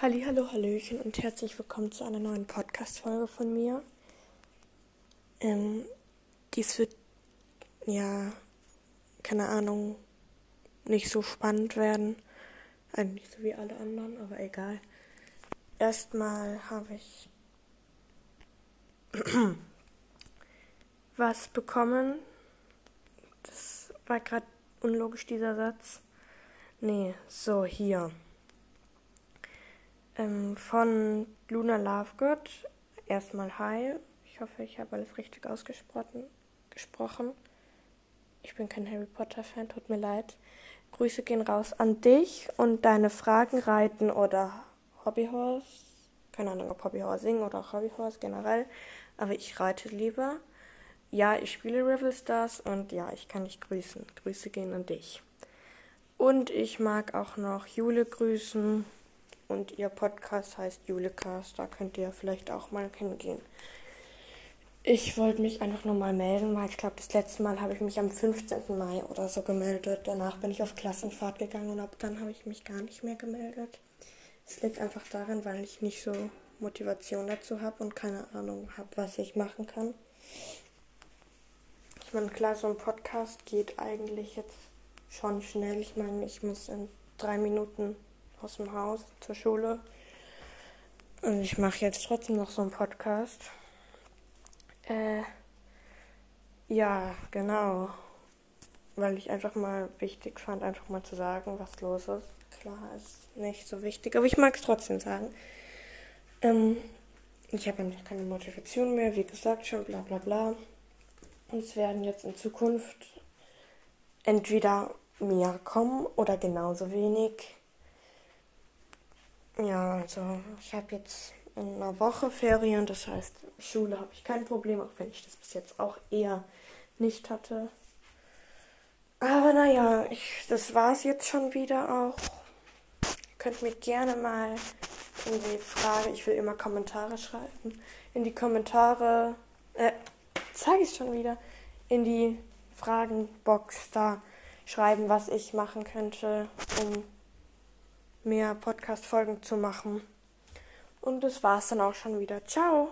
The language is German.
Halli, hallo, hallöchen und herzlich willkommen zu einer neuen Podcast-Folge von mir. Ähm, dies wird, ja, keine Ahnung, nicht so spannend werden. Eigentlich so wie alle anderen, aber egal. Erstmal habe ich was bekommen. Das war gerade unlogisch, dieser Satz. Nee, so, hier ähm, von Luna Lovegood. Erstmal Hi. Ich hoffe, ich habe alles richtig ausgesprochen. Gesprochen. Ich bin kein Harry Potter-Fan, tut mir leid. Grüße gehen raus an dich und deine Fragen reiten oder Hobbyhorse. Keine Ahnung, ob Hobbyhorse singen oder Hobbyhorse generell. Aber ich reite lieber. Ja, ich spiele Rival Stars und ja, ich kann dich grüßen. Grüße gehen an dich. Und ich mag auch noch Jule grüßen und ihr Podcast heißt Julecast. Da könnt ihr vielleicht auch mal hingehen. Ich wollte mich einfach nur mal melden, weil ich glaube, das letzte Mal habe ich mich am 15. Mai oder so gemeldet. Danach bin ich auf Klassenfahrt gegangen und ab dann habe ich mich gar nicht mehr gemeldet. Es liegt einfach daran, weil ich nicht so Motivation dazu habe und keine Ahnung habe, was ich machen kann. Ich meine, klar, so ein Podcast geht eigentlich jetzt schon schnell. Ich meine, ich muss in drei Minuten aus dem Haus zur Schule. Und ich mache jetzt trotzdem noch so einen Podcast. Äh, ja, genau. Weil ich einfach mal wichtig fand, einfach mal zu sagen, was los ist. Klar, ist nicht so wichtig, aber ich mag es trotzdem sagen. Ähm, ich habe nämlich keine Motivation mehr, wie gesagt schon, bla bla bla. Und es werden jetzt in Zukunft entweder mehr kommen oder genauso wenig. Ja, also ich habe jetzt in einer Woche Ferien, das heißt, Schule habe ich kein Problem, auch wenn ich das bis jetzt auch eher nicht hatte. Aber naja, ich, das war es jetzt schon wieder auch. Ihr könnt mir gerne mal in die Frage, ich will immer Kommentare schreiben, in die Kommentare, äh, zeige ich schon wieder, in die Fragenbox da schreiben, was ich machen könnte, um mehr Podcast-Folgen zu machen. Und das war's dann auch schon wieder. Ciao!